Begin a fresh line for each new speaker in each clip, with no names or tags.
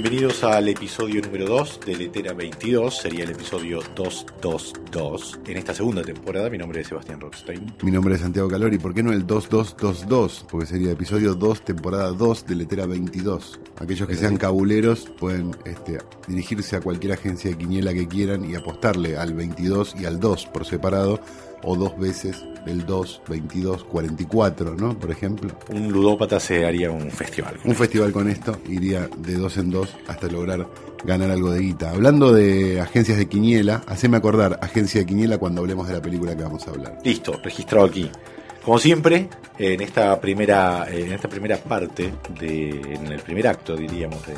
Bienvenidos al episodio número 2 de Letera 22, sería el episodio 222 en esta segunda temporada. Mi nombre es Sebastián Rockstein.
Mi nombre es Santiago Calori. ¿Por qué no el 2222? Porque sería episodio 2, temporada 2 de Letera 22. Aquellos que sean cabuleros pueden este, dirigirse a cualquier agencia de quiniela que quieran y apostarle al 22 y al 2 por separado o dos veces el 2, 22, 44, ¿no? Por ejemplo.
Un ludópata se haría un festival.
Un festival con esto iría de dos en dos hasta lograr ganar algo de guita. Hablando de agencias de quiniela, haceme acordar agencia de quiniela cuando hablemos de la película que vamos a hablar.
Listo, registrado aquí. Como siempre, en esta primera, en esta primera parte, de, en el primer acto, diríamos, de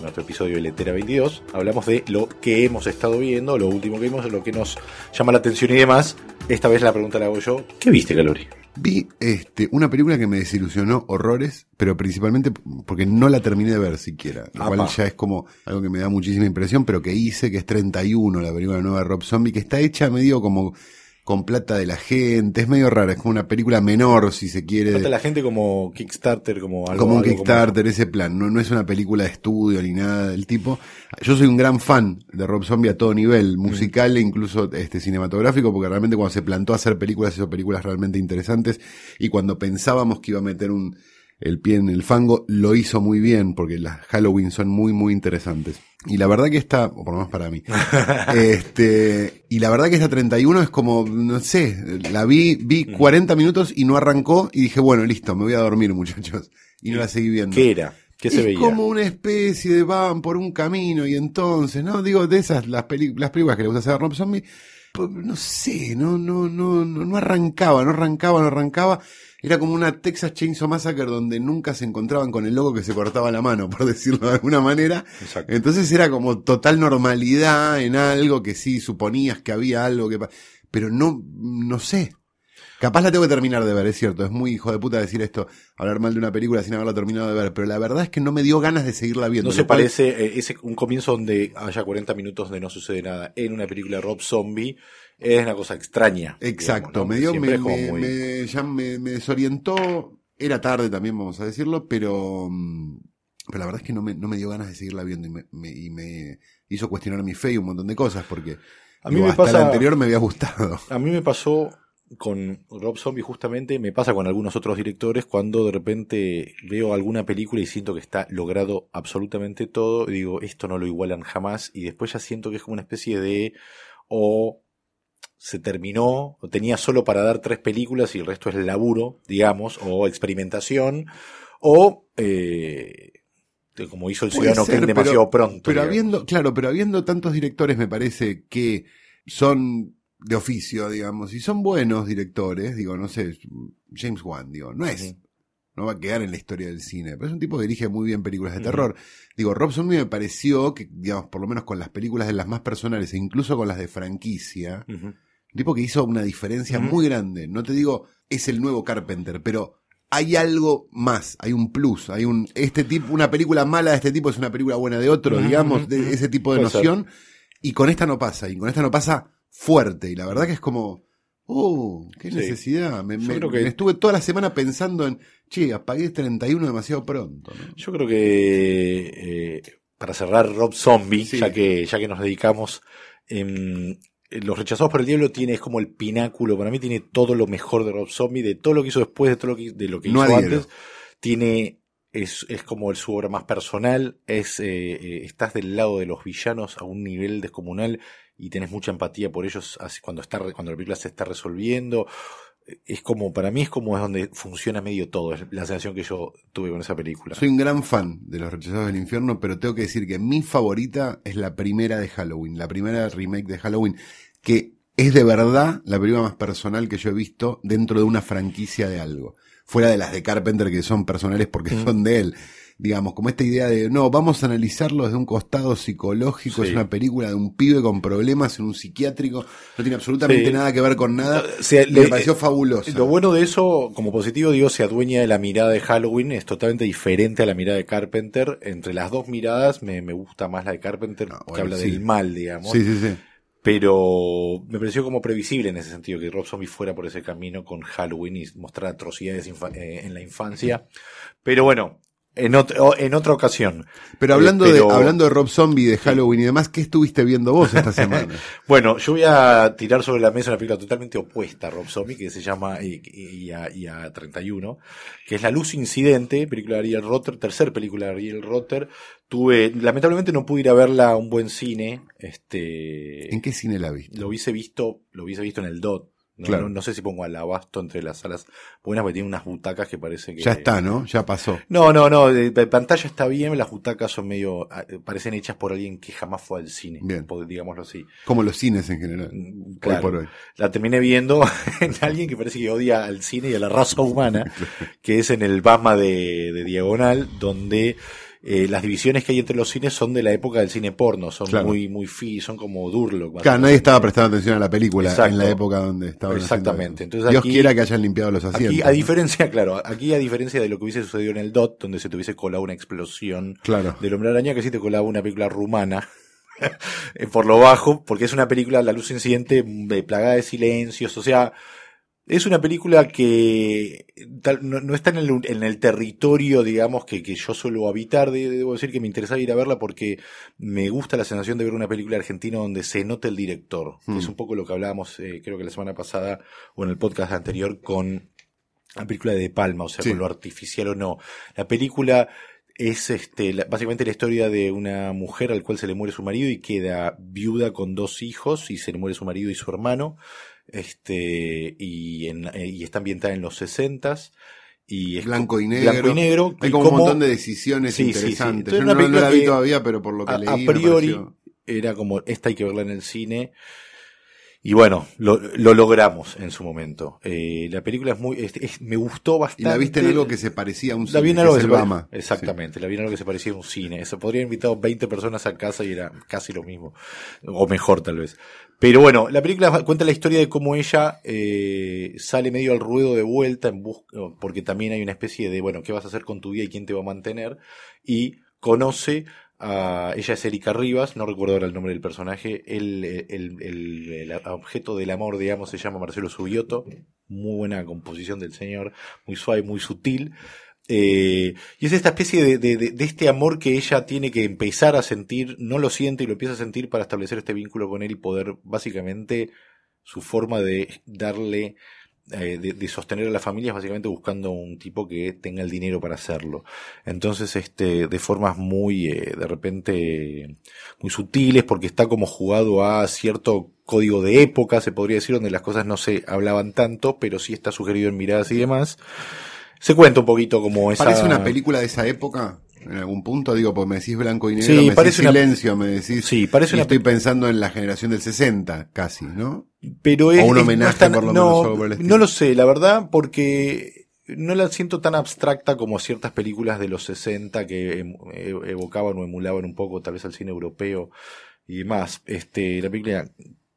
nuestro episodio de Letera 22, hablamos de lo que hemos estado viendo, lo último que vimos, lo que nos llama la atención y demás. Esta vez la pregunta la hago yo. ¿Qué viste, Calori?
Vi este, una película que me desilusionó horrores, pero principalmente porque no la terminé de ver siquiera. Lo cual ya es como algo que me da muchísima impresión, pero que hice, que es 31, la película nueva de Rob Zombie, que está hecha medio como con plata de la gente, es medio rara, es como una película menor, si se quiere.
Plata de la gente como Kickstarter, como algo.
Como un
algo
Kickstarter, ese plan, no, no es una película de estudio ni nada del tipo. Yo soy un gran fan de Rob Zombie a todo nivel, musical e incluso este cinematográfico, porque realmente cuando se plantó a hacer películas, hizo películas realmente interesantes, y cuando pensábamos que iba a meter un, el pie en el fango, lo hizo muy bien, porque las Halloween son muy, muy interesantes. Y la verdad que esta, o por lo menos para mí, este, y la verdad que esta 31 es como, no sé, la vi, vi 40 minutos y no arrancó y dije, bueno, listo, me voy a dormir muchachos. Y no la seguí viendo.
¿Qué era? ¿Qué se
es
veía?
como una especie de van por un camino y entonces, ¿no? Digo, de esas, las, peli- las películas que le gusta hacer a Rob Zombie, pues, no sé, no, no, no, no, no arrancaba, no arrancaba, no arrancaba. Era como una Texas Chainsaw Massacre donde nunca se encontraban con el loco que se cortaba la mano, por decirlo de alguna manera.
Exacto.
Entonces era como total normalidad en algo que sí suponías que había algo que... Pero no, no sé. Capaz la tengo que terminar de ver, es cierto. Es muy hijo de puta decir esto, hablar mal de una película sin haberla terminado de ver. Pero la verdad es que no me dio ganas de seguirla viendo.
No se
cual-
parece, eh, ese, un comienzo donde haya 40 minutos donde no sucede nada en una película de Rob Zombie es una cosa extraña.
Exacto,
digamos, ¿no?
me dio, me,
muy-
ya me, me desorientó. Era tarde también, vamos a decirlo, pero, mm, pero la verdad es que no me, no me dio ganas de seguirla viendo y me, me- y me hizo cuestionar mi fe y un montón de cosas, porque
A mí
digo,
me
hasta
pasa-
la anterior me había gustado.
A mí me pasó con Rob Zombie justamente, me pasa con algunos otros directores cuando de repente veo alguna película y siento que está logrado absolutamente todo y digo, esto no lo igualan jamás y después ya siento que es como una especie de o se terminó, o tenía solo para dar tres películas y el resto es laburo, digamos, o experimentación, o eh, como hizo el Ciudadano
ser, pero-
demasiado pronto.
Pero
digamos.
habiendo, claro, pero habiendo tantos directores me parece que son de oficio, digamos, y son buenos directores, digo, no sé, James Wan, digo, no es, no va a quedar en la historia del cine, pero es un tipo que dirige muy bien películas de terror. Digo, Rob Zombie me pareció que, digamos, por lo menos con las películas de las más personales e incluso con las de franquicia, un tipo que hizo una diferencia muy grande. No te digo, es el nuevo Carpenter, pero hay algo más, hay un plus, hay un, este tipo, una película mala de este tipo es una película buena de otro, digamos, de ese tipo de noción. Y con esta no pasa, y con esta no pasa fuerte, y la verdad que es como, oh, qué
Sí.
necesidad. Me, me-
creo que-
me estuve toda la semana pensando en, che, apagué 31 demasiado pronto. ¿no?
Yo creo que eh, para cerrar Rob Zombie,
Sí.
ya que ya que nos dedicamos, em, Los Rechazados por el Diablo tiene es como el pináculo, para mí tiene todo lo mejor de Rob Zombie, de todo lo que hizo después, de todo lo que, de lo que
No
hizo
adhiero.
antes, tiene es, es como el, su obra más personal, es eh, eh, estás del lado de los villanos a un nivel descomunal y tenés mucha empatía por ellos así cuando está cuando la película se está resolviendo. Es como, para mí es como es donde funciona medio todo, es la sensación que yo tuve con esa película.
Soy un gran fan de Los Rechazados del Infierno, pero tengo que decir que mi favorita es la primera de Halloween, la primera remake de Halloween, que es de verdad la película más personal que yo he visto dentro de una franquicia de algo. Fuera de las de Carpenter que son personales porque
Mm.
son de él. Digamos, como esta idea de, no, vamos a analizarlo desde un costado psicológico,
Sí.
es una película de un pibe con problemas en un psiquiátrico, no tiene absolutamente
Sí.
nada que ver con nada,
O sea,
me
le-
pareció fabuloso.
Lo bueno de eso, como positivo, digo, se adueña de la mirada de Halloween, es totalmente diferente a la mirada de Carpenter. Entre las dos miradas me, me gusta más la de Carpenter,
Ah,
que habla
sí.
del mal, digamos.
Sí, sí, sí.
Pero me pareció como previsible en ese sentido que Rob Zombie fuera por ese camino con Halloween y mostrar atrocidades eh, en la infancia. Pero bueno, en, otra ocasión.
Pero
Eh,
hablando,
pero-
de, hablando de Rob Zombie, de Halloween y demás, ¿qué estuviste viendo vos esta semana?
Bueno, yo voy a tirar sobre la mesa una película totalmente opuesta a Rob Zombie, que se llama y, y- y a, y a 31, que es La Luz Incidente, película de Ariel Rotter, tercer película de Ariel Rotter. Tuve, lamentablemente no pude ir a verla a un buen cine, este,
¿En qué cine la viste?
lo hubiese visto, lo hubiese visto en el DOT. No,
Claro.
no, no sé si pongo al abasto entre las salas buenas, porque tiene unas butacas que parece que...
Ya está, ¿no? Ya pasó.
No, no, no, de, de pantalla está bien, las butacas son medio, ah, parecen hechas por alguien que jamás fue al cine,
Bien.
digámoslo así.
Como los cines en general.
Mm,
Hoy
claro.
por hoy.
La terminé viendo en alguien que parece que odia al cine y a la raza humana, que es en el Bama de, de Diagonal, donde eh, las divisiones que hay entre los cines son de la época del cine porno, son
Claro.
muy, muy fi, son como Durlock.
Claro, nadie estaba prestando atención a la película
Exacto.
en la época donde haciendo
Exactamente. Entonces
Dios
aquí-
quiera que hayan limpiado los asientos.
Aquí, a
¿no?
diferencia, claro, aquí a diferencia de lo que hubiese sucedido en el DOT, donde se te hubiese colado una explosión
Claro.
del hombre araña, que sí te colaba una película rumana. eh, por lo bajo, porque es una película, La Luz Incidente, eh, plagada de silencios, o sea, es una película que tal- no, no está en el, en el territorio, digamos, que, que yo suelo habitar. De- debo decir que me interesaba ir a verla porque me gusta la sensación de ver una película argentina donde se nota el director.
Mm.
es un poco lo que hablábamos, eh, creo que la semana pasada o en el podcast anterior con la película de De Palma, o sea,
Sí.
con lo artificial o no. La película es este la- básicamente la historia de una mujer al cual se le muere su marido y queda viuda con dos hijos y se le muere su marido y su hermano este y, en, eh, y está ambientada en los sesentas y es
Blanco y negro.
blanco y negro
Hay
y
como un montón de decisiones
Sí, sí, sí.
interesantes. Yo no, la vi todavía, pero por lo que
a,
leí.
a
me
priori
pareció-
era como esta hay que verla en el cine y bueno lo, lo logramos en su momento Eh, la película es muy es- es- me gustó
Y
bastante
la viste en algo que se parecía a un
la vi en
cine,
algo
que
que se pare-. Exactamente, la vi en algo que se parecía a un cine. Se podría invitado 20 personas a casa y era casi lo mismo. O mejor, tal vez. Pero bueno, la película cuenta la historia de cómo ella eh, sale medio al ruedo de vuelta en busca, porque también hay una especie de, bueno, ¿qué vas a hacer con tu vida y quién te va a mantener? Y conoce a, ella es Erika Rivas, no recuerdo ahora el nombre del personaje, el, el, el- el objeto del amor, digamos, se llama Marcelo Subioto, muy buena composición del señor, muy suave, muy sutil. Eh, y es esta especie de, de- de- este amor que ella tiene que empezar a sentir, no lo siente y lo empieza a sentir para establecer este vínculo con él y poder básicamente su forma de darle, eh, de, de sostener a la familia es básicamente buscando un tipo que tenga el dinero para hacerlo. Entonces, este, de formas muy, eh, de repente, muy sutiles, porque está como jugado a cierto código de época, se podría decir, donde las cosas no se hablaban tanto, pero sí está sugerido en miradas y demás. Se cuenta un poquito como esa...
¿Parece una película de esa época? En algún punto, digo, porque me decís blanco y negro,
Sí,
me decís
parece una-
silencio, me decís.
Sí, parece
y
una
estoy pensando en la generación del 60, casi, ¿no?
pero es,
O un homenaje,
no, es tan-
por lo
no,
menos, el estilo.
no lo sé, la verdad, porque no la siento tan abstracta como ciertas películas de los 60 que em- e- evocaban o emulaban un poco tal vez al cine europeo y demás. Este, la película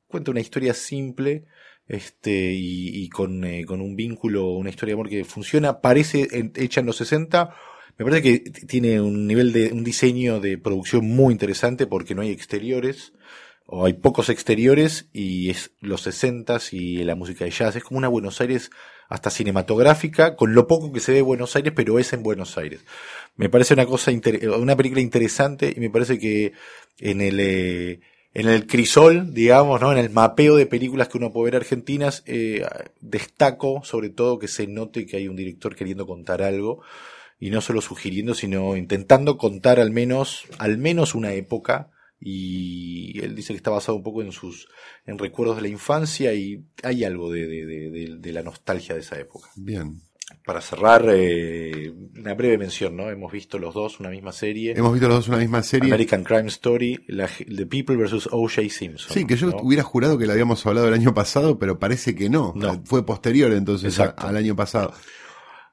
cuenta una historia simple este y, y con, eh, con un vínculo, una historia de amor que funciona, parece en- hecha en los 60. Me parece que tiene un nivel de un diseño de producción muy interesante porque no hay exteriores o hay pocos exteriores y es los 60 y la música de jazz. Es como una Buenos Aires hasta cinematográfica, con lo poco que se ve de Buenos Aires, pero es en Buenos Aires. Me parece una cosa, una película interesante y me parece que en el, eh, en el crisol, digamos, ¿no? En el mapeo de películas que uno puede ver argentinas, eh, destaco sobre todo que se note que hay un director queriendo contar algo y no solo sugiriendo, sino intentando contar al menos, al menos una época. Y él dice que está basado un poco en sus, en recuerdos de la infancia y hay algo de, de, de, de- la nostalgia de esa época.
Bien.
Para cerrar, eh, una breve mención, ¿no? Hemos visto los dos una misma serie.
Hemos visto los dos una misma serie.
American Crime Story, la, The People vs. O.J. Simpson.
Sí, que yo
¿no?
hubiera jurado que la habíamos hablado el año pasado, pero parece que no.
No.
Fue posterior entonces a- al año pasado.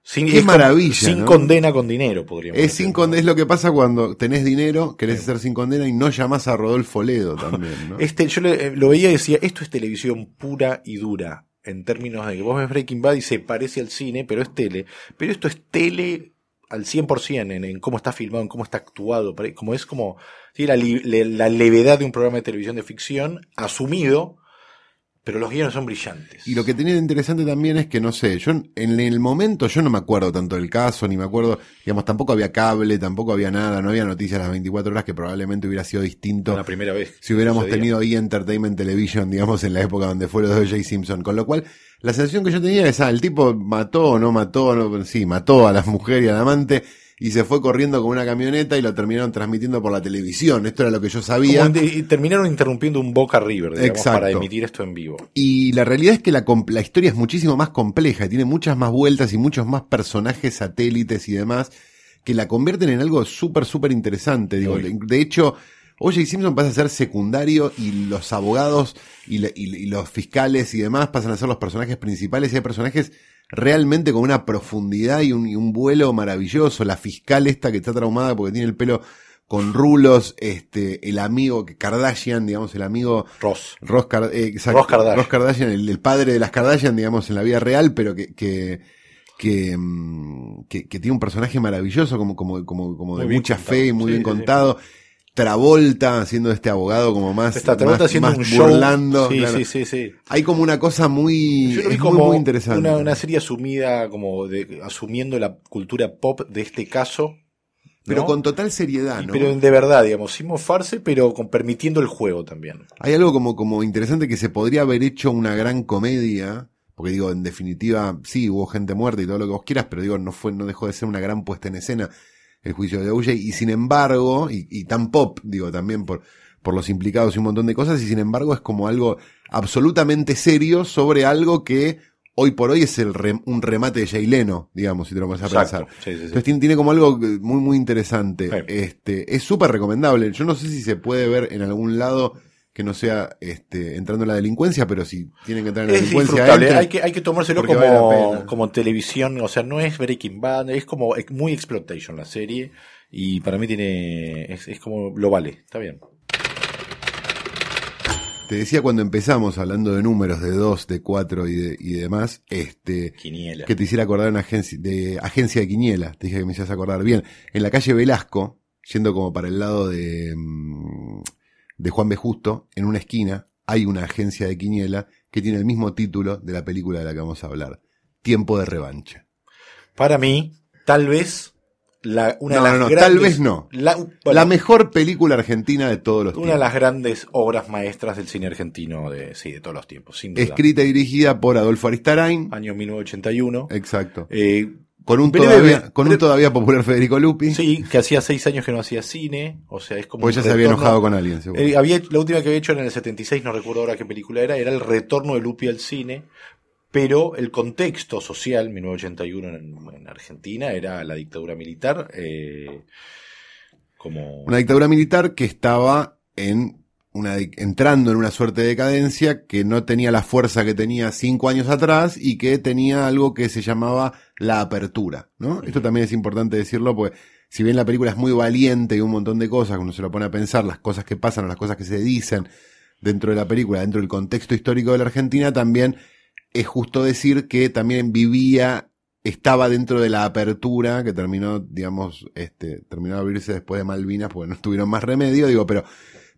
Sin,
Qué
con-
maravilla,
Sin
¿no?
condena con dinero, podríamos
Es,
decir.
sin es lo que pasa cuando tenés dinero, querés hacer sin condena y no llamás a Rodolfo Ledo también, ¿no?
Este, yo le- eh, lo veía y decía, esto es televisión pura y dura, en términos de que vos ves Breaking Bad y se parece al cine, pero es tele. Pero esto es tele al 100% en, en cómo está filmado, en cómo está actuado, como es como sí, la, le- la levedad de un programa de televisión de ficción asumido, pero los guiones son brillantes.
Y lo que tenía de interesante también es que, no sé, yo en en el momento yo no me acuerdo tanto del caso, ni me acuerdo, digamos, tampoco había cable, tampoco había nada, no había noticias las 24 horas que probablemente hubiera sido distinto
la primera vez.
si hubiéramos tenido ahí Entertainment Television, digamos, en la época donde fue lo de O.J. Simpson. Con lo cual, la sensación que yo tenía es, ah, el tipo mató o no mató, no, sí, mató a la mujer y al amante y se fue corriendo con una camioneta y lo terminaron transmitiendo por la televisión. Esto era lo que yo sabía.
Como y terminaron interrumpiendo un Boca River, digamos,
Exacto.
para emitir esto en vivo.
Y la realidad es que la, com- la historia es muchísimo más compleja, tiene muchas más vueltas y muchos más personajes satélites y demás que la convierten en algo súper, súper interesante. Digo, de hecho, O.J. Simpson pasa a ser secundario y los abogados y, le- y- y los fiscales y demás pasan a ser los personajes principales y hay personajes realmente con una profundidad y un, y un vuelo maravilloso. La fiscal esta que está traumada porque tiene el pelo con rulos, este, el amigo que Kardashian, digamos, el amigo
Ross.
Ross, Kar- eh, exacto,
Ross Kardashian.
Ross Kardashian, el, el padre de las Kardashian, digamos, en la vida real, pero que, que, que, mm, que- que tiene un personaje maravilloso, como, como, como, como de mucha
contado.
fe y muy
Sí,
bien
sí, sí.
Travolta haciendo este abogado como más,
Está Travolta
más,
haciendo
más
un show.
burlando.
sí,
claro.
sí, sí, sí.
Hay como una cosa muy,
Yo lo vi
es muy,
como
muy interesante.
Una, una serie asumida, como de, asumiendo la cultura pop de este caso.
pero
¿no?
con total seriedad, ¿no?
Pero de verdad, digamos, sin mofarse, pero con, permitiendo el juego también.
Hay algo como, como interesante que se podría haber hecho una gran comedia, porque digo, en definitiva, sí, hubo gente muerta y todo lo que vos quieras, pero digo, no fue, no dejó de ser una gran puesta en escena el juicio de OJ, y sin embargo, y, y tan pop, digo, también por, por los implicados y un montón de cosas, y sin embargo es como algo absolutamente serio sobre algo que hoy por hoy es el rem- un remate de Jay Leno, digamos, si te lo vas a pensar.
Sí, sí, sí.
Entonces tiene, tiene como algo eh, muy, muy interesante. Este, es súper recomendable. Yo no sé si se puede ver en algún lado que no sea este, entrando en la delincuencia, pero si tienen que entrar en la
Es
delincuencia,
hay que, hay que tomárselo
vale
como, como televisión, o sea, no es Breaking Bad, es como es muy exploitation la serie, y para mí tiene, es, es como, lo vale, está bien.
Te decía cuando empezamos hablando de números de 2, de 4 y, de, y demás, este,
Quiniela.
que te hiciera acordar una agencia de, agencia de Quiniela. Te dije que me hicieras acordar. Bien, en la calle Velasco, yendo como para el lado de, mm, de Juan B. Justo, en una esquina, hay una agencia de Quiniela que tiene el mismo título de la película de la que vamos a hablar. Tiempo de revancha.
Para mí, tal vez, la, una
No,
de las
no, no,
grandes,
tal vez no.
la, bueno,
la mejor película argentina de todos los
una de
tiempos.
las grandes obras maestras del cine argentino de, sí, de todos los tiempos, sin duda.
Escrita y dirigida por Adolfo Aristarain.
Año 1981.
Exacto.
Eh,
Con un, todavía, con un todavía popular Federico Lupi.
sí, que hacía seis años que no hacía cine, o sea, es como un
ya se había enojado con alguien, seguro.
Eh, había, la última que había hecho era en el 76, no recuerdo ahora qué película era, era el retorno de Lupi al cine, pero el contexto social, 1981 en, en Argentina, era la dictadura militar, eh, como...
Una dictadura militar que estaba en una, entrando en una suerte de decadencia que no tenía la fuerza que tenía cinco años atrás y que tenía algo que se llamaba la apertura, ¿no? Esto también es importante decirlo porque si bien la película es muy valiente y un montón de cosas, uno se lo pone a pensar, las cosas que pasan o las cosas que se dicen dentro de la película, dentro del contexto histórico de la Argentina, también es justo decir que también vivía, estaba dentro de la apertura que terminó, digamos, este, terminó de abrirse después de Malvinas, porque no tuvieron más remedio, digo, pero,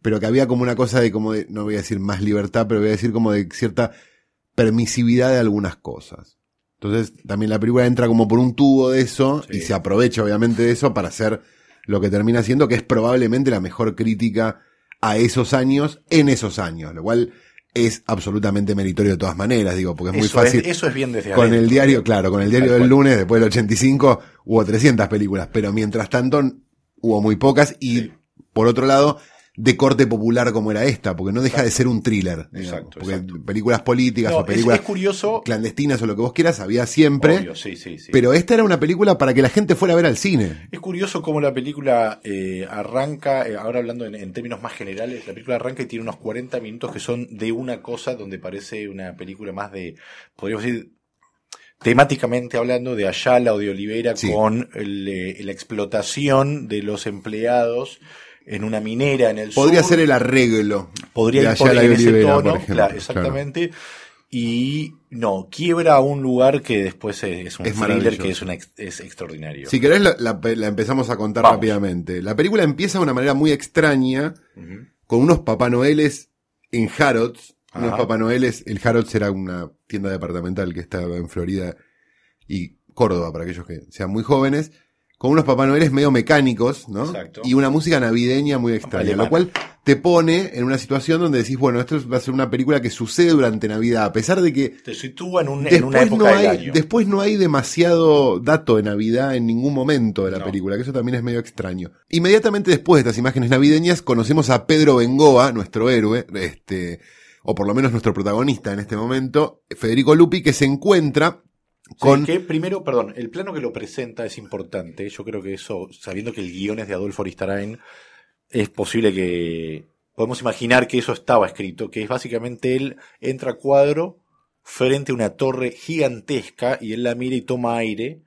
pero que había como una cosa de como de, no voy a decir más libertad, pero voy a decir como de cierta permisividad de algunas cosas. Entonces, también la película entra como por un tubo de eso
Sí.
y se aprovecha obviamente de eso para hacer lo que termina siendo, que es probablemente la mejor crítica a esos años en esos años, lo cual es absolutamente meritorio de todas maneras, digo, porque es muy fácil.
es, eso es bien desde
Con el diario, claro, con el diario
Tal
del
cual.
lunes, después del 85, hubo 300 películas, pero mientras tanto hubo muy pocas y,
Sí.
por otro lado, de corte popular como era esta, porque no deja de ser un thriller. digamos,
Exacto,
porque
exacto.
películas políticas
No,
o
es-
películas
es curioso,
clandestinas o lo que vos quieras había siempre,
obvio, sí, sí, sí.
pero esta era una película para que la gente fuera a ver al cine.
Es curioso cómo la película eh, arranca, eh, ahora hablando en, en términos más generales, la película arranca y tiene unos 40 minutos que son de una cosa donde parece una película más de, podríamos decir, temáticamente hablando de Ayala o de Olivera
Sí.
con el, eh, la explotación de los empleados en una minera en el
Podría
sur.
ser el arreglo.
podría ir por en ese
Olivera,
tono,
por ejemplo,
claro, exactamente. Y no, quiebra a un lugar que después es, un
Es
thriller que es, una es extraordinario.
Si querés, la, la- la empezamos a contar
Vamos.
rápidamente. La película empieza de una manera muy extraña, con unos Papá Noeles en Harrods. Unos. Papá Noeles, el Harrods era una tienda departamental que estaba en Florida y Córdoba, para aquellos que sean muy jóvenes, con unos Papá Noeles medio mecánicos, ¿no?
Exacto.
Y una música navideña muy extraña,
Alemana.
lo cual te pone en una situación donde decís, bueno, esto va a ser una película que sucede durante Navidad, a pesar de que
Te sitúa en, un- en una
Después
época
no,
del
hay,
año.
después no hay demasiado dato de Navidad en ningún momento de la
No.
película, que eso también es medio extraño. Inmediatamente después de estas imágenes navideñas, conocemos a Pedro Bengoa, nuestro héroe, este, o por lo menos nuestro protagonista en este momento, Federico Lupi, que se encuentra con...
Sí, que primero, perdón, el plano que lo presenta es importante. Yo creo que eso, sabiendo que el guion es de Adolfo Aristarain, es posible que podemos imaginar que eso estaba escrito, que es básicamente él entra a cuadro frente a una torre gigantesca y él la mira y toma aire,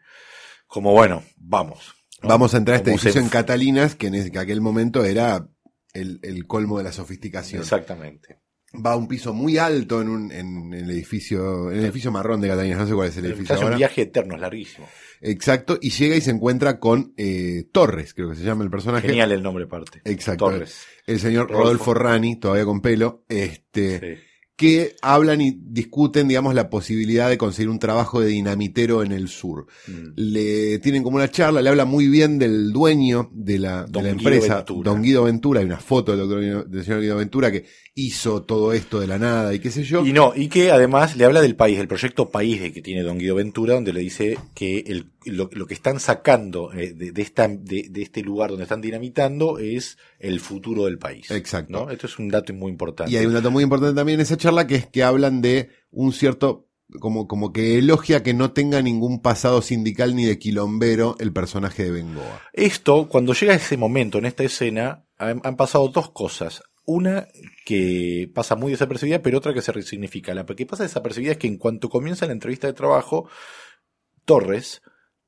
como bueno, vamos. ¿no?
Vamos a entrar a este
Como se
edificio en
enf-
Catalinas, que en aquel momento era el, el colmo de la sofisticación.
Exactamente.
Va a un piso muy alto en, un, en el edificio, en el edificio marrón de Catalinas, no sé cuál es el edificio
Es un viaje eterno, es larguísimo.
Exacto, y llega y se encuentra con eh, Torres, creo que se llama el personaje.
Genial el nombre aparte.
Exacto.
Torres.
El señor
Rodolfo.
Rodolfo Rani, todavía con pelo, este,
Sí.
que hablan y discuten, digamos, la posibilidad de conseguir un trabajo de dinamitero en el sur.
Mm.
Le tienen como una charla, le habla muy bien del dueño de la, de la empresa, don Guido Ventura, hay una foto del, doctor Guido- del señor Guido Ventura que hizo todo esto de la nada y qué sé yo.
Y no, y que además le habla del país, del proyecto país de que tiene Don Guido Ventura, donde le dice que el, lo, lo que están sacando eh, de, de esta, de, de este lugar donde están dinamitando es el futuro del país.
Exacto.
¿no? Esto es un dato muy importante.
Y hay un dato muy importante también en esa charla que es que hablan de un cierto, como, como que elogia que no tenga ningún pasado sindical ni de quilombero el personaje de Bengoa.
Esto, cuando llega ese momento en esta escena, han, han pasado dos cosas. Una que pasa muy desapercibida, pero otra que se resignifica. La que pasa desapercibida es que en cuanto comienza la entrevista de trabajo, Torres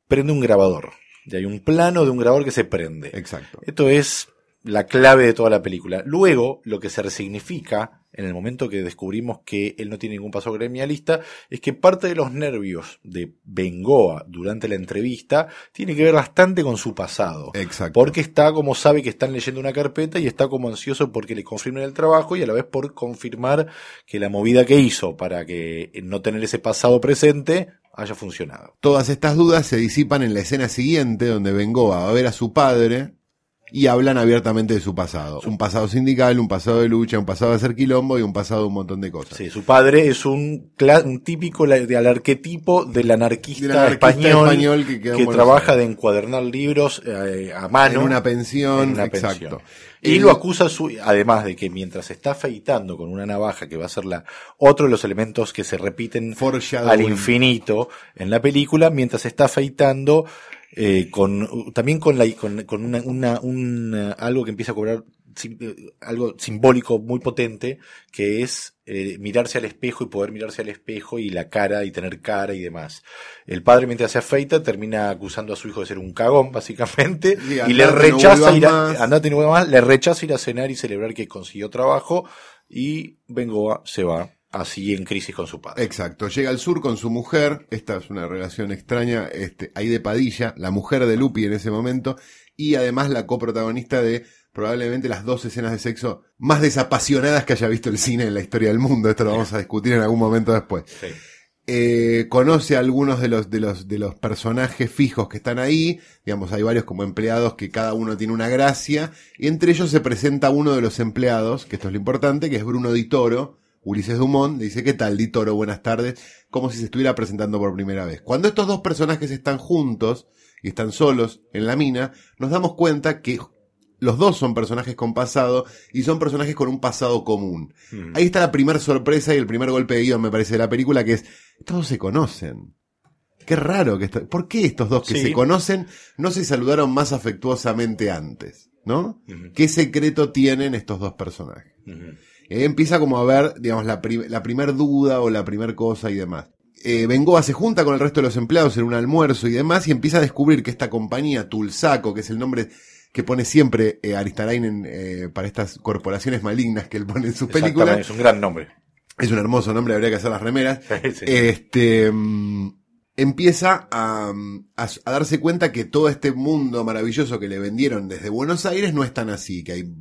prende un grabador. Y hay un plano de un grabador que se prende.
Exacto.
Esto es la clave de toda la película. Luego, lo que se resignifica en el momento que descubrimos que él no tiene ningún paso gremialista es que parte de los nervios de Bengoa durante la entrevista tiene que ver bastante con su pasado.
Exacto.
Porque está como sabe que están leyendo una carpeta y está como ansioso porque le confirmen el trabajo y a la vez por confirmar que la movida que hizo para que no tener ese pasado presente haya funcionado.
Todas estas dudas se disipan en la escena siguiente donde Bengoa va a ver a su padre y hablan abiertamente de su pasado. Un pasado sindical, un pasado de lucha, un pasado de hacer quilombo y un pasado de un montón de cosas.
Sí, su padre es un, un típico la- de- al arquetipo del anarquista,
Del anarquista
español,
español que
que trabaja de encuadernar libros eh, a mano.
En una pensión,
en una
exacto.
pensión. Y lo acusa su, además de que mientras está afeitando con una navaja, que va a ser la, otro de los elementos que se repiten al infinito en la película, mientras está afeitando, eh, con, también con la, con, con una, una, un, eh, algo que empieza a cobrar, sim- eh, algo simbólico muy potente, que es eh, mirarse al espejo y poder mirarse al espejo y la cara y tener cara y demás. El padre mientras se afeita termina acusando a su hijo de ser un cagón, básicamente, y le rechaza ir a, andate, no más, le rechaza ir a cenar y celebrar que consiguió trabajo y Bengoa se va así en crisis con su padre.
Exacto, llega al sur con su mujer, esta es una relación extraña, este, ahí de Padilla, la mujer de Lupi en ese momento, y además la coprotagonista de probablemente las dos escenas de sexo más desapasionadas que haya visto el cine en la historia del mundo, esto lo vamos a discutir en algún momento después.
Sí.
Eh, conoce a algunos de los, de los, de los personajes fijos que están ahí, digamos, hay varios como empleados que cada uno tiene una gracia, y entre ellos se presenta uno de los empleados, que esto es lo importante, que es Bruno Di Toro, Ulises Dumont, le dice, ¿qué tal, Di Toro? Buenas tardes, como si se estuviera presentando por primera vez. Cuando estos dos personajes están juntos y están solos en la mina, nos damos cuenta que los dos son personajes con pasado y son personajes con un pasado común.
Mm.
Ahí está la primera sorpresa y el primer golpe de guion, me parece, de la película, que es, todos se conocen. Qué raro que esto, ¿por qué estos dos que
Sí.
se conocen no se saludaron más afectuosamente antes? ¿No? ¿Qué secreto tienen estos dos personajes? Ahí empieza como a ver, digamos, la, pri- la primer duda o la primer cosa y demás. eh, Bengoa se junta con el resto de los empleados en un almuerzo y demás y empieza a descubrir que esta compañía, Tulsaco, que es el nombre que pone siempre eh, Aristarainen eh, para estas corporaciones malignas que él pone en sus películas.
Es un gran nombre.
Es un hermoso nombre, habría que hacer las remeras.
Sí.
Este mm, empieza a, mm, a, a darse cuenta que todo este mundo maravilloso que le vendieron desde Buenos Aires no es tan así, que hay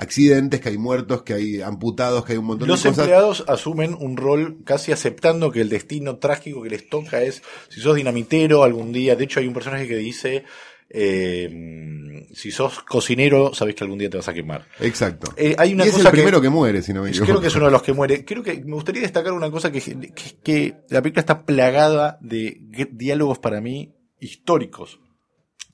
accidentes, que hay muertos, que hay amputados, que hay un montón
Los
de cosas.
empleados asumen un rol casi aceptando que el destino trágico que les toca es, si sos dinamitero algún día, de hecho hay un personaje que dice, eh, si sos cocinero, sabés que algún día te vas a quemar.
Exacto.
Eh, hay una
y es
cosa
el primero
que,
que, muere, si no me equivoco.
creo que es uno de los que muere. Creo que me gustaría destacar una cosa que, que, que la película está plagada de diálogos para mí históricos.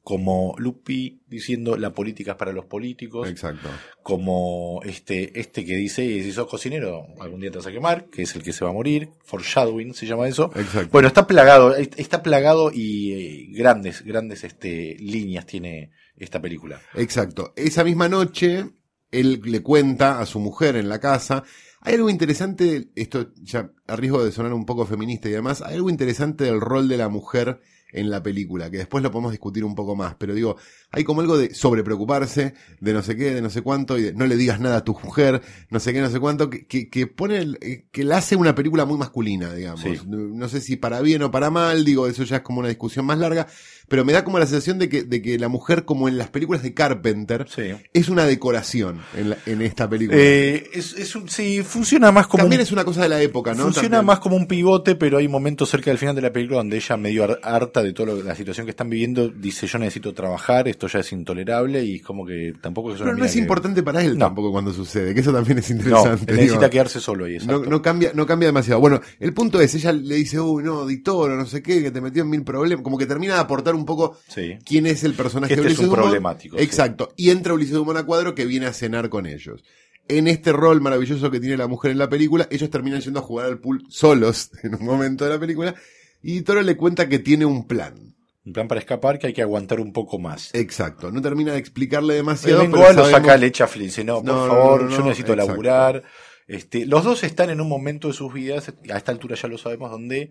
Como Lupi diciendo la política es para los políticos.
Exacto.
Como este, este que dice, si sos cocinero, algún día te vas a quemar, que es el que se va a morir. Foreshadowing se llama eso.
Exacto.
Bueno, está plagado, está plagado y eh, grandes, grandes este, líneas tiene esta película.
Exacto. Esa misma noche, él le cuenta a su mujer en la casa. Hay algo interesante, esto ya a riesgo de sonar un poco feminista y demás, hay algo interesante del rol de la mujer en la película, que después lo podemos discutir un poco más, pero digo, hay como algo de sobrepreocuparse, de no sé qué, de no sé cuánto, y de no le digas nada a tu mujer, no sé qué, no sé cuánto, que, que, que pone, el- eh, que la hace una película muy masculina, digamos.
Sí.
No, no sé si para bien o para mal, digo, eso ya es como una discusión más larga, pero me da como la sensación de que, de que la mujer, como en las películas de Carpenter,
Sí.
es una decoración en, la- en esta película.
Eh, es, es un, sí, funciona más como
También
un-
es una cosa de la época, ¿no?
Funciona
También.
más como un pivote, pero hay momentos cerca del final de la película donde ella, medio har- harta de toda la situación que están viviendo, dice: Yo necesito trabajar, esto ya es intolerable, y es como que tampoco es una
Pero no es
que-
importante para él
No.
tampoco cuando sucede, que eso también es
No,
interesante.
necesita
digo.
quedarse solo ahí.
no, no cambia, no cambia demasiado. Bueno, el punto es, ella le dice, uy, no, Ditoro, no sé qué, que te metió en mil problemas. Como que termina de aportar un poco
Sí.
quién es el personaje
Este
de
es
Ulises
un
Dumont.
problemático, sí.
Exacto. Y entra Ulises Dumont a cuadro que viene a cenar con ellos. En este rol maravilloso que tiene la mujer en la película, ellos terminan yendo a jugar al pool solos en un momento de la película. Y Toro le cuenta que tiene un plan.
Un plan para escapar que hay que aguantar un poco más.
Exacto. No termina de explicarle
El
demasiado.
Bengoa
pero
lo saca, le echa a Flynn, dice, no, por
No,
favor,
no, no,
yo necesito
exacto.
laburar. Este, los dos están en un momento de sus vidas, a esta altura ya lo sabemos, donde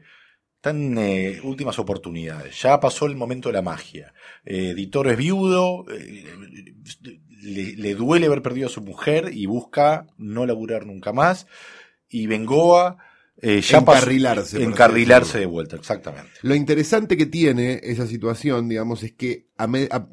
están eh, últimas oportunidades. Ya pasó el momento de la magia. Eh, Ditoro es viudo, eh, le, le duele haber perdido a su mujer y busca no laburar nunca más. Y Bengoa eh, ya pasó-
Encarrilarse, por así
encarrilarse de vuelta, exactamente.
Lo interesante que tiene esa situación, digamos, es que a, me- a-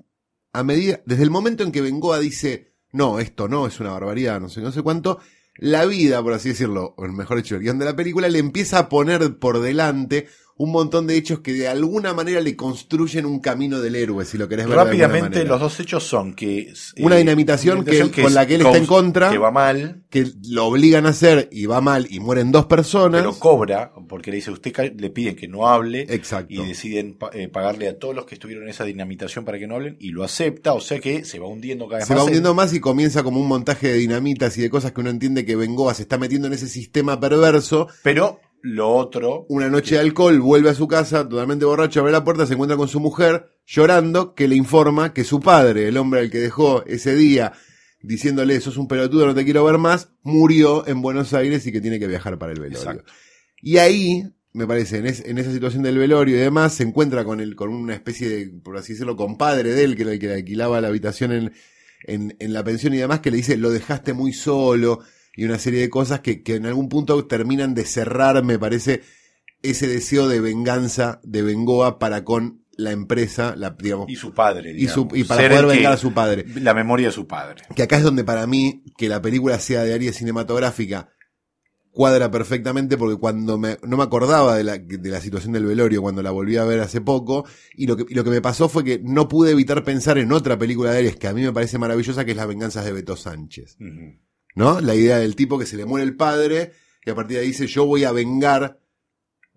a medida, desde el momento en que Bengoa dice, no, esto no, es una barbaridad, no sé, no sé cuánto, la vida, por así decirlo, o mejor dicho, el guion de la película, le empieza a poner por delante un montón de hechos que de alguna manera le construyen un camino del héroe, si lo querés ver
Rápidamente, los dos hechos son que... eh,
Una dinamitación que con la que él está en contra.
Que va mal,
Que lo obligan a hacer y va mal y mueren dos personas.
pero cobra, porque le dice, usted le piden que no hable
Exacto.
y deciden eh, pagarle a todos los que estuvieron en esa dinamitación para que no hablen y lo acepta, o sea que se va hundiendo cada vez
se
más.
va
en-
hundiendo más y comienza como un montaje de dinamitas y de cosas que uno entiende que Bengoa se está metiendo en ese sistema perverso.
Pero lo otro,
Una noche de alcohol, vuelve a su casa totalmente borracho, abre la puerta, se encuentra con su mujer llorando, que le informa que su padre, el hombre al que dejó ese día, diciéndole, sos un pelotudo, no te quiero ver más, murió en Buenos Aires y que tiene que viajar para el velorio.
Exacto.
Y ahí, me parece, en, es- en esa situación del velorio y demás, se encuentra con el, con una especie de, por así decirlo, compadre de él, que era el que le alquilaba la habitación en, en, en la pensión y demás, que le dice, lo dejaste muy solo, y una serie de cosas que, que en algún punto terminan de cerrar, me parece, ese deseo de venganza de Bengoa para con la empresa, la, digamos,
y su padre,
y, su-
digamos,
y para
ser
poder vengar a su padre.
La memoria de su padre.
Que acá es donde para mí que la película sea de área cinematográfica cuadra perfectamente porque cuando me, no me acordaba de la, de la situación del velorio cuando la volví a ver hace poco y lo que, y lo que me pasó fue que no pude evitar pensar en otra película de Aries que a mí me parece maravillosa que es Las venganzas de Beto Sánchez. ¿No? La idea del tipo que se le muere el padre y a partir de ahí dice yo voy a vengar,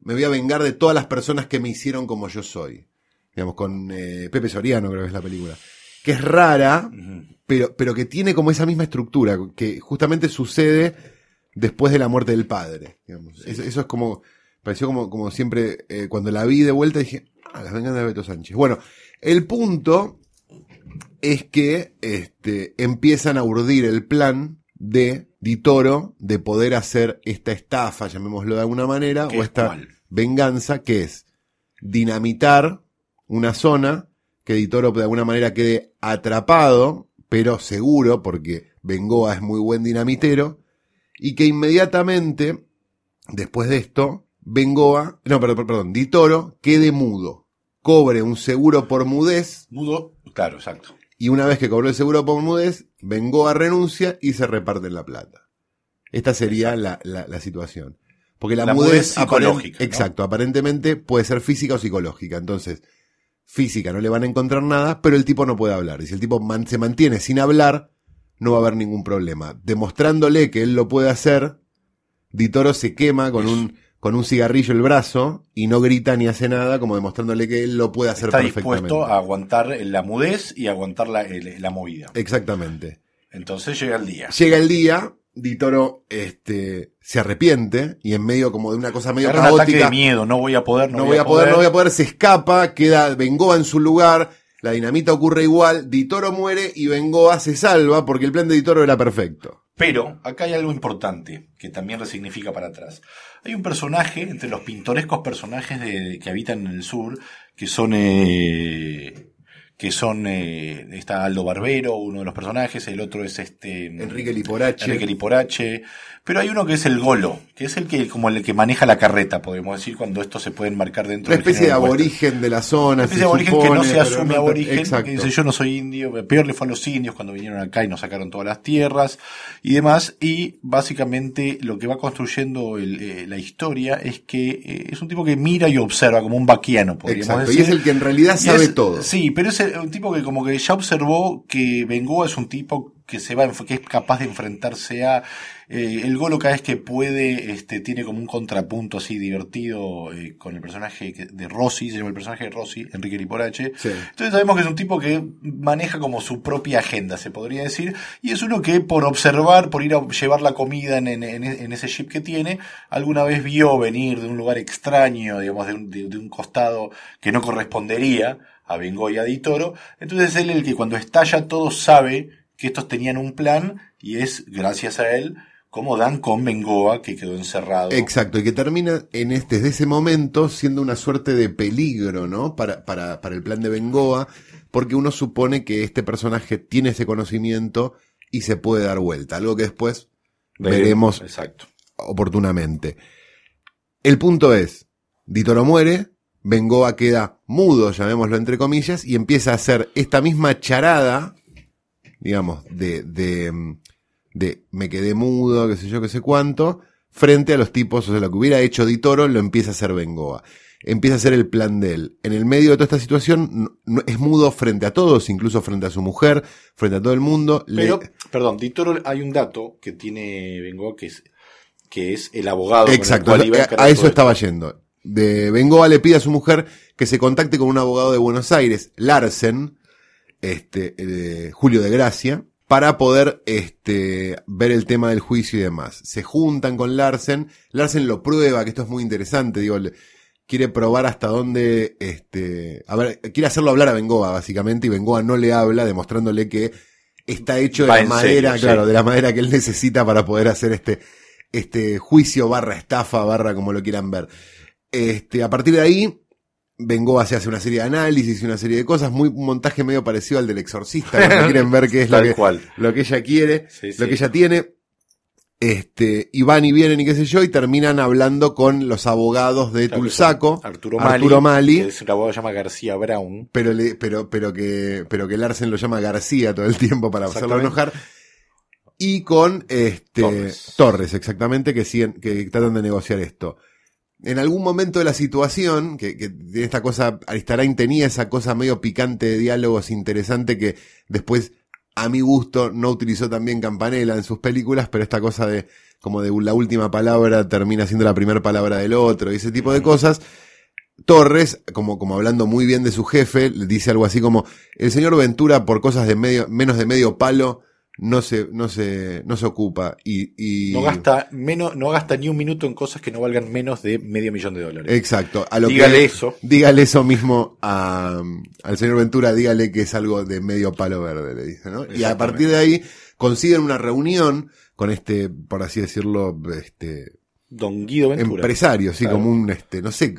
me voy a vengar de todas las personas que me hicieron como yo soy. Digamos, con eh, Pepe Soriano creo que es la película. Que es rara, pero, pero que tiene como esa misma estructura, que justamente sucede después de la muerte del padre. digamos.
Sí.
Eso, eso es como, pareció como, como siempre, eh, cuando la vi de vuelta dije, ah, las venganzas de Beto Sánchez. Bueno, el punto es que este, empiezan a urdir el plan de Ditoro de poder hacer esta estafa, llamémoslo de alguna manera,
¿Qué
o
es
esta,
cuál?
venganza, que es dinamitar una zona que Ditoro de alguna manera quede atrapado, pero seguro, porque Bengoa es muy buen dinamitero, y que inmediatamente, después de esto, Bengoa, no, perdón, perdón, Ditoro quede mudo, cobre un seguro por mudez,
Mudo, claro, exacto.
Y una vez que cobró el seguro por mudez, Bengoa renuncia y se reparten la plata. Esta sería la, la- la situación. Porque la,
La
mudez,
psicológica, ¿no?
Exacto, aparentemente puede ser física o psicológica. Entonces, física no le van a encontrar nada, pero el tipo no puede hablar. Y si el tipo man- se mantiene sin hablar, no va a haber ningún problema. Demostrándole que él lo puede hacer, Ditoro se quema con un, con un cigarrillo el brazo y no grita ni hace nada, como demostrándole que él lo puede hacer
Está
perfectamente.
dispuesto a aguantar la mudez y aguantar la, la movida.
Exactamente.
Entonces llega el día.
Llega el día, Ditoro este, se arrepiente y en medio como de una cosa medio
Agarra un ataque
caótica,
de miedo, no voy a poder, no,
no voy a poder, no voy a poder, se escapa, queda Bengoa en su lugar, la dinamita ocurre igual, Ditoro muere y Bengoa se salva porque el plan de Ditoro era perfecto.
Pero acá hay algo importante que también resignifica para atrás. Hay un personaje, entre los pintorescos personajes de- que habitan en el sur, que son, eh, que son, eh, está Aldo Barbero, uno de los personajes, el otro es este,
Enrique Liporache.
Enrique Liporache, pero hay uno que es el Golo, que es el que, como el que maneja la carreta, podemos decir, cuando estos se pueden marcar dentro
Una
del
especie de aborigen de la zona.
Una especie de aborigen que no se asume
no-
aborigen,
Exacto.
que dice yo no soy indio, peor le fue a los indios cuando vinieron acá y nos sacaron todas las tierras y demás, y básicamente lo que va construyendo el, eh, la historia es que eh, es un tipo que mira y observa como un vaquiano, podríamos
Exacto,
decir.
y es el que en realidad sabe
es-
todo.
Sí, pero es un tipo que como que ya observó que Bengoa es un tipo que se va, que es capaz de enfrentarse a eh, el Golo cada vez que puede, este, tiene como un contrapunto así divertido eh, con el personaje de Rossi, se llama el personaje de Rossi, Enrique Liporache.
Sí.
Entonces sabemos que es un tipo que maneja como su propia agenda, se podría decir, y es uno que por observar, por ir a llevar la comida en, en- en- en ese ship que tiene, alguna vez vio venir de un lugar extraño, digamos, de un, de- de un costado que no correspondería a Bengoa y a Ditoro. Entonces él el que cuando estalla todo sabe que estos tenían un plan y es gracias a él como dan con Bengoa que quedó encerrado.
Exacto, y que termina en este, desde ese momento siendo una suerte de peligro, ¿no? Para, para, para el plan de Bengoa, porque uno supone que este personaje tiene ese conocimiento y se puede dar vuelta, algo que después veremos
Exacto.
oportunamente. El punto es, Ditoro muere, Bengoa queda mudo, llamémoslo entre comillas, y empieza a hacer esta misma charada, digamos, de, de, mm, de me quedé mudo, qué sé yo, qué sé cuánto, frente a los tipos, o sea, lo que hubiera hecho Ditoro lo empieza a hacer Bengoa. Empieza a hacer el plan de él. En el medio de toda esta situación, no- es mudo frente a todos, incluso frente a su mujer, frente a todo el mundo. le-
Pero, perdón, Ditoro hay un dato que tiene Bengoa que es, que es el abogado. con el
Exacto,
cual iba
a, eso estaba yendo. De Bengoa le pide a su mujer que se contacte con un abogado de Buenos Aires, Larsen, este, eh, Julio de Gracia, para poder este, ver el tema del juicio y demás. Se juntan con Larsen, Larsen lo prueba, que esto es muy interesante, digo, le- quiere probar hasta dónde, este, a ver, quiere hacerlo hablar a Bengoa, básicamente, y Bengoa no le habla, demostrándole que está hecho de
Va
la madera,
serio,
claro,
sí.
de la madera que él necesita para poder hacer este, este juicio barra estafa barra como lo quieran ver. Este, a partir de ahí, Bengoa se hace una serie de análisis y una serie de cosas, muy un montaje medio parecido al del exorcista, cuando quieren ver qué es lo que,
cual.
lo que ella quiere,
Sí,
lo
sí.
que ella tiene. Este, y van y vienen y qué sé yo, y terminan hablando con los abogados de
Claro
Tulsaco,
Arturo Mali.
Arturo Mali,
que es un abogado que se llama García Brown.
pero, le, pero, pero que, pero que Larsen lo llama García todo el tiempo para hacerlo enojar. Y con este
Torres.
Torres, exactamente, que siguen, que tratan de negociar esto. En algún momento de la situación, que, que esta cosa, Aristarain tenía esa cosa medio picante de diálogos interesante que después, a mi gusto, no utilizó también Campanella en sus películas, pero esta cosa de, como de la última palabra termina siendo la primera palabra del otro y ese tipo de cosas. Torres, como, como hablando muy bien de su jefe, le dice algo así como, el señor Ventura por cosas de medio, menos de medio palo, no se, no se, no se ocupa y, y
No gasta menos, no gasta ni un minuto en cosas que no valgan menos de medio millón de dólares.
Exacto. A lo
Dígale
que,
eso.
Dígale eso mismo a, al señor Ventura, dígale que es algo de medio palo verde, le dice, ¿no? Y a partir de ahí consiguen una reunión con este, por así decirlo, este,
Don Guido Ventura.
Empresario, sí,
Claro.
como un, este, no sé,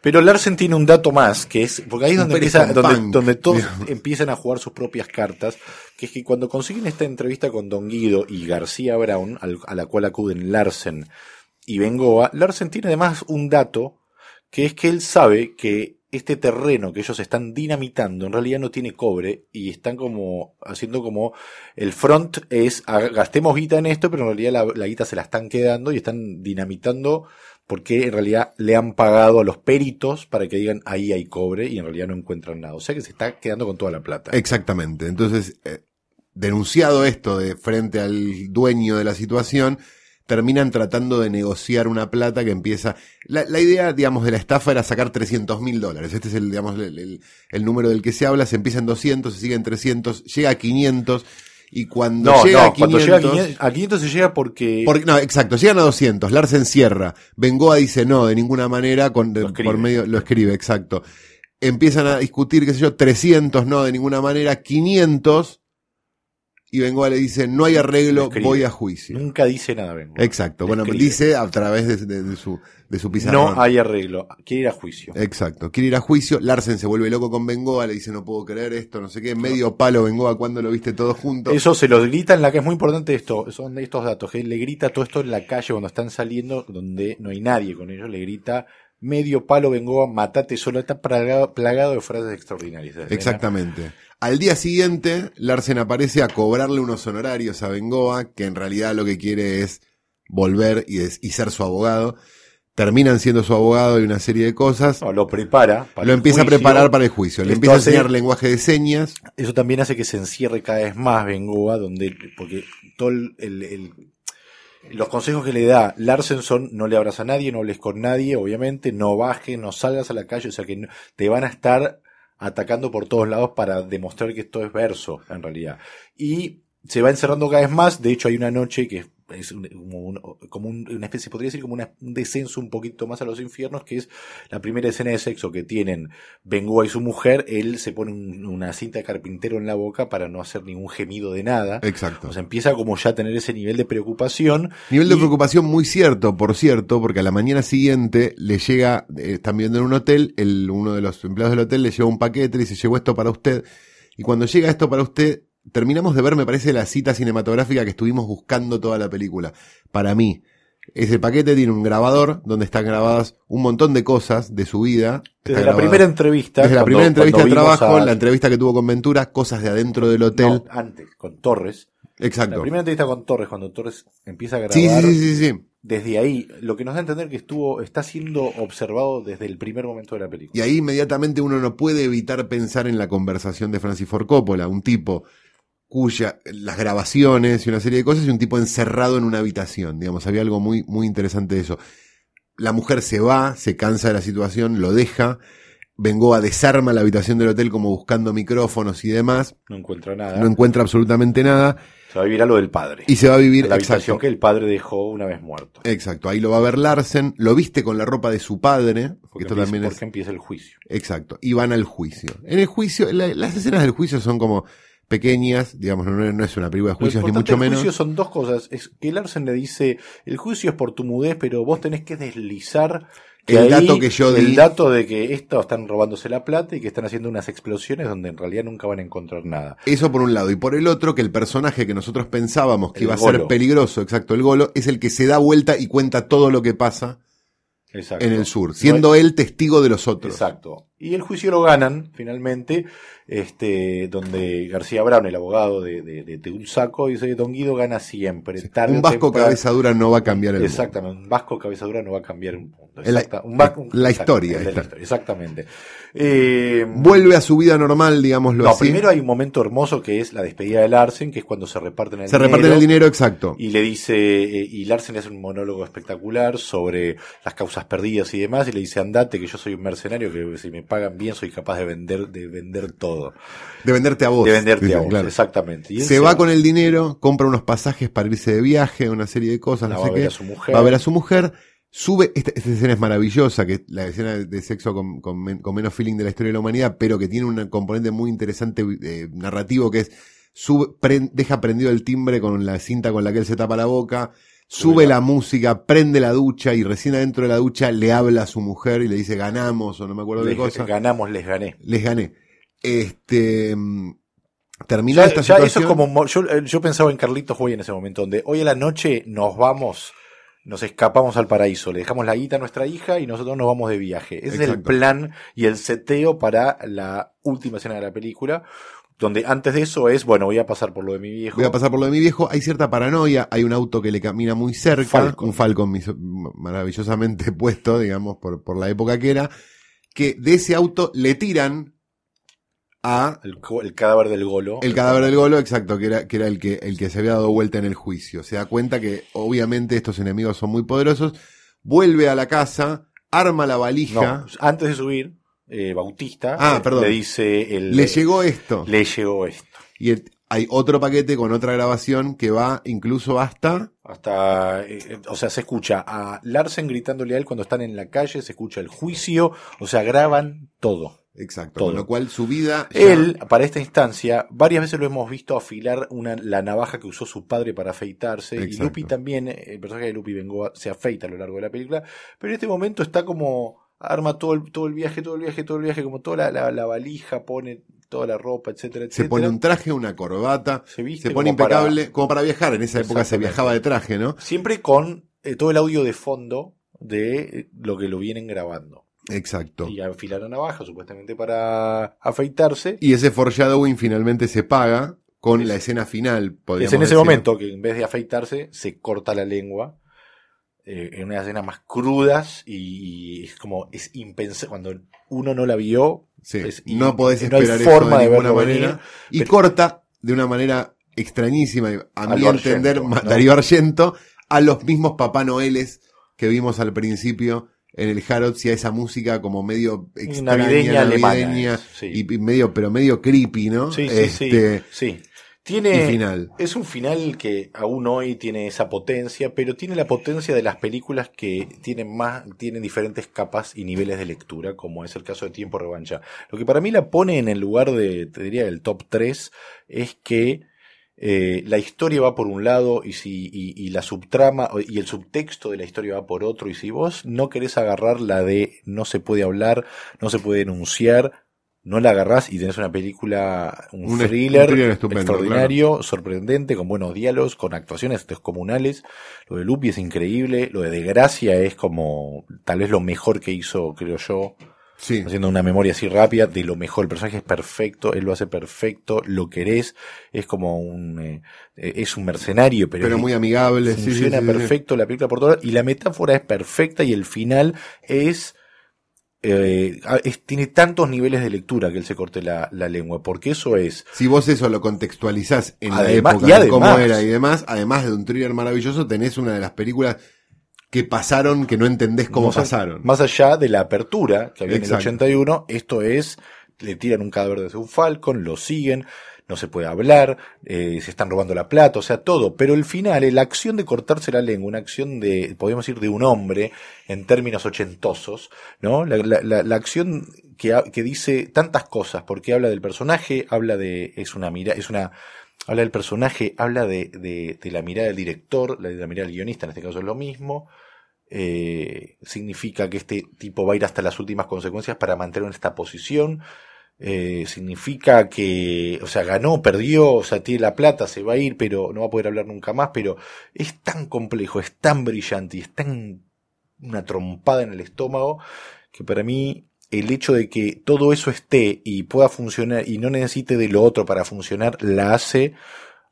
Pero Larsen tiene un dato más, que es, porque ahí es donde, empieza, donde, todos
digamos.
empiezan a jugar sus propias cartas, que es que cuando consiguen esta entrevista con Don Guido y García Brown, al- a la cual acuden Larsen y Bengoa, Larsen tiene además un dato, que es que él sabe que este terreno que ellos están dinamitando en realidad no tiene cobre y están como haciendo como el front es "Ah, gastemos guita en esto, pero en realidad la, la guita se la están quedando y están dinamitando porque en realidad le han pagado a los peritos para que digan ahí hay cobre y en realidad no encuentran nada. O sea que se está quedando con toda la plata.
Exactamente. Entonces, eh, denunciado esto de frente al dueño de la situación, terminan tratando de negociar una plata que empieza. La, la idea, digamos, de la estafa era sacar 300 mil dólares. Este es el, digamos, el, el- el número del que se habla. Se empieza en 200, se sigue en 300, llega a 500. Y cuando
No,
llega
no,
a 500.
cuando llega a 500, a 500 se llega porque...
Porque, no, exacto, llegan a 200, Larsen cierra, Bengoa dice no, de ninguna manera, con, de- por medio, lo escribe, exacto. Empiezan a discutir, qué sé yo, 300, no, de ninguna manera, 500, y Bengoa le dice, no hay arreglo,
Escribe.
voy a juicio.
Nunca dice nada, vengo.
Exacto, bueno, dice a través de, de- de su, de su pizarrón.
No hay arreglo. Quiere ir a juicio.
Exacto, quiere ir a juicio, Larsen se vuelve loco con Bengoa, le dice no puedo creer esto, no sé qué, medio palo Bengoa cuando lo viste todo junto.
Eso se lo grita en la que es muy importante esto, son estos datos, que él le grita todo esto en la calle cuando están saliendo, donde no hay nadie con ellos, le grita medio palo Bengoa, matate solo, está plagado, plagado de frases extraordinarias.
Exactamente. Al día siguiente, Larsen aparece a cobrarle unos honorarios a Bengoa, que en realidad lo que quiere es volver y, es- y ser su abogado. Terminan siendo su abogado y una serie de cosas.
No, lo prepara. para
lo empieza a preparar para el juicio. Le
Esto
empieza a
hace-
enseñar lenguaje de señas.
Eso también hace que se encierre cada vez más Bengoa, donde, porque todo el, el- el- los consejos que le da Larsen son no le abras a nadie, no hables con nadie, obviamente, no bajes, no salgas a la calle, o sea que te van a estar atacando por todos lados para demostrar que esto es verso, en realidad. Y se va encerrando cada vez más, de hecho hay una noche que es un- como, un- como un- una especie, podría decir como una- un descenso un poquito más a los infiernos, que es la primera escena de sexo que tienen Bengoa y su mujer, él se pone un- una cinta de carpintero en la boca para no hacer ningún gemido de nada.
Exacto.
O sea, empieza como ya a tener ese nivel de preocupación.
Nivel de
y-
preocupación muy cierto, por cierto, porque a la mañana siguiente le llega, eh, están viviendo en un hotel, el, uno de los empleados del hotel le lleva un paquete, le dice, llegó esto para usted. Y cuando llega esto para usted, terminamos de ver, me parece, la cita cinematográfica que estuvimos buscando toda la película. Para mí, ese paquete tiene un grabador donde están grabadas un montón de cosas de su vida.
Desde la primera entrevista.
desde la primera entrevista de trabajo,
a-
la entrevista que tuvo con Ventura, cosas de adentro del hotel.
No, antes, con Torres.
Exacto.
La primera entrevista con Torres, cuando Torres empieza a grabar.
Sí, sí, sí, sí, sí.
Desde ahí, lo que nos da a entender que estuvo, está siendo observado desde el primer momento de la película.
Y ahí inmediatamente uno no puede evitar pensar en la conversación de Francis Ford Coppola, un tipo cuya las grabaciones y una serie de cosas y un tipo encerrado en una habitación, digamos, había algo muy muy interesante de eso. La mujer se va, se cansa de la situación, lo deja, Bengoa desarma la habitación del hotel como buscando micrófonos y demás,
No encuentra nada.
no encuentra absolutamente nada
Se va a vivir a lo del padre.
y se va a vivir
la habitación
exacto,
que el padre dejó una vez muerto.
exacto, ahí lo va a ver Larsen, lo viste con la ropa de su padre, que
Porque,
esto
empieza,
también es
porque empieza el juicio.
Exacto. Y van al juicio. En el juicio, la- las escenas del juicio son como pequeñas, digamos, no, no es una película de juicios ni mucho menos.
juicio son dos cosas. Es que Larsen le dice, el juicio es por tu mudez, pero vos tenés que deslizar que
El dato que yo di-
dato de que esto están robándose la plata y que están haciendo unas explosiones donde en realidad nunca van a encontrar nada.
Eso por un lado. Y por el otro, que el personaje que nosotros pensábamos que
El
iba a ser peligroso, exacto, el golo, es el que se da vuelta y cuenta todo lo que pasa
Exacto.
en el sur,
No
siendo
hay-
él testigo de los otros.
Exacto. Y el juicio lo ganan, finalmente, este, donde García Brown, el abogado de, de, de, de un saco, dice, Don Guido gana siempre. tarde
Un vasco
temprano".
cabeza dura no va a cambiar el mundo.
Exactamente, un vasco cabeza dura no va a cambiar un mundo. Exacta- un
la historia
de la historia, Exactamente. Eh,
Vuelve a su vida normal, digámoslo
no,
así.
primero hay un momento hermoso que es la despedida de Larsen, que es cuando se reparten el
se
dinero.
reparten el dinero exacto.
Y le dice, eh, y Larsen le hace un monólogo espectacular sobre las causas perdidas y demás, y le dice, andate, que yo soy un mercenario, que si me pagan bien soy capaz de vender, de vender todo.
De venderte a vos.
De venderte
dice,
a vos,
claro.
exactamente. Y
Se va con el dinero, compra unos pasajes para irse de viaje, una serie de cosas, no
va
sé
a ver
qué.
a su mujer.
Va a ver a su mujer, sube, esta, esta escena es maravillosa, que es la escena de sexo con, con men- con menos feeling de la historia de la humanidad, pero que tiene un componente muy interesante eh, narrativo que es, sube, deja prendido el timbre con la cinta con la que él se tapa la boca, Sube la música, prende la ducha y recién adentro de la ducha le habla a su mujer y le dice ganamos o no me acuerdo
Les-
qué cosa.
Ganamos, les gané.
Les gané. Este mm, terminó
Ya,
esta
ya eso es
situación.
como. mo- Yo, eh, yo pensaba en Carlitos Hoy en ese momento, donde hoy a la noche nos vamos, nos escapamos al paraíso, le dejamos la guita a nuestra hija y nosotros nos vamos de viaje. Ese es el plan y el seteo para la última escena de la película, donde antes de eso es, bueno, voy a pasar por lo de mi viejo.
Voy a pasar por lo de mi viejo. Hay cierta paranoia. Hay un auto que le camina muy cerca.
Falcon.
Un Falcon maravillosamente puesto, digamos, por, por la época que era. Que de ese auto le tiran a
El, cadáver del golo.
el cadáver del golo, exacto, que era, que era el que, el que se había dado vuelta en el juicio. Se da cuenta que obviamente estos enemigos son muy poderosos. Vuelve a la casa, arma la valija.
No, antes de subir, eh, Bautista
Ah,
eh,
perdón.
le dice el,
Le llegó esto.
le llegó esto.
Y el- hay otro paquete con otra grabación que va incluso hasta
Hasta, eh, o sea, se escucha a Larsen gritándole a él cuando están en la calle, se escucha el juicio, o sea, graban todo.
Exacto.
Todo.
Con lo cual su vida. ya-
Él, para esta instancia, varias veces lo hemos visto afilar una, la navaja que usó su padre para afeitarse. Y
Exacto.
Lupi también, eh, el personaje de Lupi Bengoa, se afeita a lo largo de la película. Pero en este momento está como, arma todo el, todo el viaje, todo el viaje, todo el viaje, como toda la, la- la valija, pone toda la ropa, etcétera, etcétera.
se pone un traje, una corbata.
Se viste
Se pone
como para-
impecable. Como para viajar. En esa época se viajaba de traje, ¿no?
Siempre con eh, todo el audio de fondo de eh, lo que lo vienen grabando.
Exacto.
Y afilar la navaja, supuestamente para afeitarse.
Y ese foreshadowing finalmente se paga con la escena final.
Es en ese
decir.
momento que en vez de afeitarse, se corta la lengua. Eh, en una escena más crudas y, y es como, es impensable. Cuando uno no la vio,
Sí,
es-
no podés
no hay
esperar
forma
eso de,
de
ninguna manera.
venir,
y
pero-
corta de una manera extrañísima, y a mi entender,
Argento, ¿no?
Darío Argento, a los mismos Papá Noeles que vimos al principio en el Harrods y a esa música como medio extraña,
navideña
navideña,
sí.
y, y medio, pero medio creepy, ¿no?
Sí, sí,
Este,
sí, sí. Tiene,
final.
Es un final que aún hoy tiene esa potencia, pero tiene la potencia de las películas que tienen más, tienen diferentes capas y niveles de lectura, como es el caso de Tiempo Revancha. Lo que para mí la pone en el lugar de, te diría, del top 3, es que eh, la historia va por un lado y si y, y la subtrama y el subtexto de la historia va por otro y si vos no querés agarrar la de no se puede hablar, no se puede denunciar, no la agarrás y tenés una película, un,
Un-
thriller,
un thriller estupendo,
extraordinario, sorprendente, con buenos diálogos, con actuaciones descomunales. Lo de Lupi es increíble, lo de De Gracia es como tal vez lo mejor que hizo, creo yo,
Sí,
haciendo una memoria así rápida de lo mejor. El personaje es perfecto, él lo hace perfecto, lo querés, es como un, eh, es un mercenario, pero,
pero
es-
muy amigable.
funciona
sí, sí.
perfecto la película por todo y la metáfora es perfecta y el final es, eh, ah, es- tiene tantos niveles de lectura que él se corte la, la lengua, porque eso es
Si vos eso lo contextualizás en
Además-
la época,
y
de cómo
además-
era y demás, además de un thriller maravilloso, tenés una de las películas que pasaron que no entendés cómo
más, a-
pasaron.
más allá de la apertura que había
Exacto.
en el 81, esto es, le tiran un cadáver desde un Falcon, lo siguen, no se puede hablar, eh, se están robando la plata, o sea, todo. Pero el final, la acción de cortarse la lengua, una acción de, podríamos decir, de un hombre, en términos ochentosos, ¿no? La, la- la- acción que, que dice tantas cosas, porque habla del personaje, habla de, es una mira, es una, habla del personaje, habla de, de, de la mirada del director, la de la mirada del guionista, en este caso es lo mismo, eh, significa que este tipo va a ir hasta las últimas consecuencias para mantener esta posición. Eh, significa que, o sea, ganó, perdió, o sea, tiene la plata, se va a ir, pero no va a poder hablar nunca más. Pero es tan complejo, es tan brillante y es tan una trompada en el estómago que para mí el hecho de que todo eso esté y pueda funcionar y no necesite de lo otro para funcionar, la hace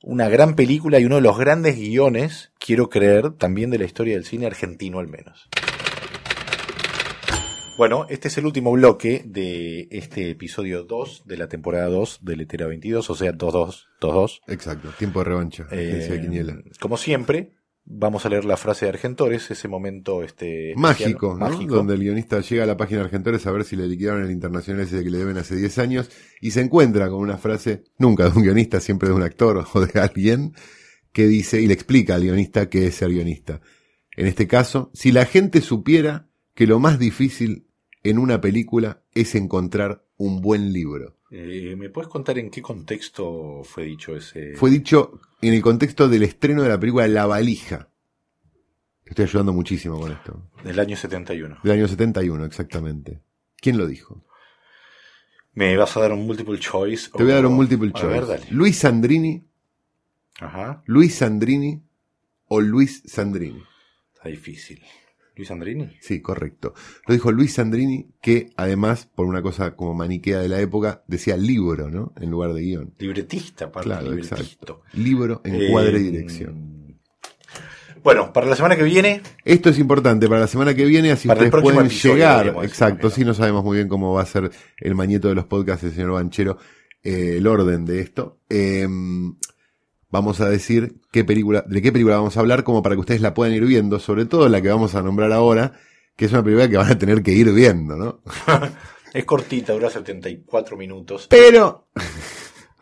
una gran película y uno de los grandes guiones, quiero creer, también de la historia del cine argentino al menos. Bueno, este es el último bloque de este episodio 2 de la temporada 2 de Letera 22, o sea, 2-2, 2-2.
Exacto, tiempo de revancha,
Eh, como siempre, vamos a leer la frase de Argentores, ese momento este
Mágico,
mágico.
Donde el guionista llega a la página de Argentores a ver si le liquidaron el internacional ese que le deben hace 10 años y se encuentra con una frase, nunca de un guionista, siempre de un actor o de alguien, que dice y le explica al guionista qué es ser guionista. En este caso, si la gente supiera que lo más difícil en una película es encontrar un buen libro.
Eh, ¿Me puedes contar en qué contexto fue dicho ese?
Fue dicho en el contexto del estreno de la película La Valija. Te estoy ayudando muchísimo con esto.
Del año 71.
Del año 71, exactamente. ¿Quién lo dijo?
¿Me vas a dar un multiple choice?
Te voy a dar un multiple
A
choice.
ver, dale.
Luis Sandrini,
Ajá.
Luis Sandrini o Luis Sandrini.
Está difícil. ¿Luis Andrini?
Sí, correcto. Lo dijo Luis Sandrini, que además, por una cosa como maniquea de la época, decía libro, ¿no? En lugar de guion.
Libretista, aparte,
Claro,
libretista.
exacto. Libro, encuadre y
Eh,
dirección.
Bueno, para la semana que viene,
Esto es importante para la semana que viene, así ustedes pueden llegar. Exacto,
o
sí, no sabemos muy bien cómo va a ser el mañeto de los podcasts del señor Banchero, eh, el orden de esto. Eh, vamos a decir qué película, de qué película vamos a hablar, como para que ustedes la puedan ir viendo, sobre todo la que vamos a nombrar ahora, que es una película que van a tener que ir viendo, ¿no?
es cortita, dura 74 minutos.
Pero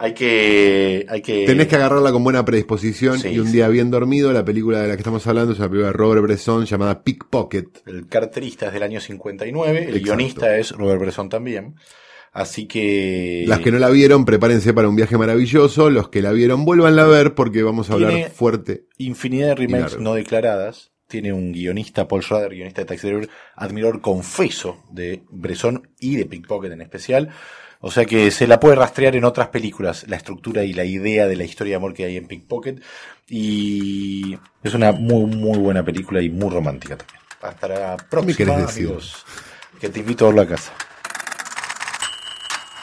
Hay que. Hay que
tenés que agarrarla con buena predisposición
Sí,
y un
sí.
día bien dormido. La película de la que estamos hablando es una película de Robert Bresson llamada Pickpocket.
El carterista es del año 59, el
Exacto.
guionista es Robert Bresson también. Así que.
Las que no la vieron, prepárense para un viaje maravilloso. Los que la vieron, vuélvanla a ver porque vamos a hablar fuerte.
Infinidad de remakes no declaradas. Tiene un guionista, Paul Schrader, guionista de Taxi Driver, admirador confeso de Bresson y de Pickpocket en especial. O sea que se la puede rastrear en otras películas, la estructura y la idea de la historia de amor que hay en Pickpocket. Y es una muy, muy buena película y muy romántica también. Hasta la próxima, amigos. Que te invito a verlo a casa.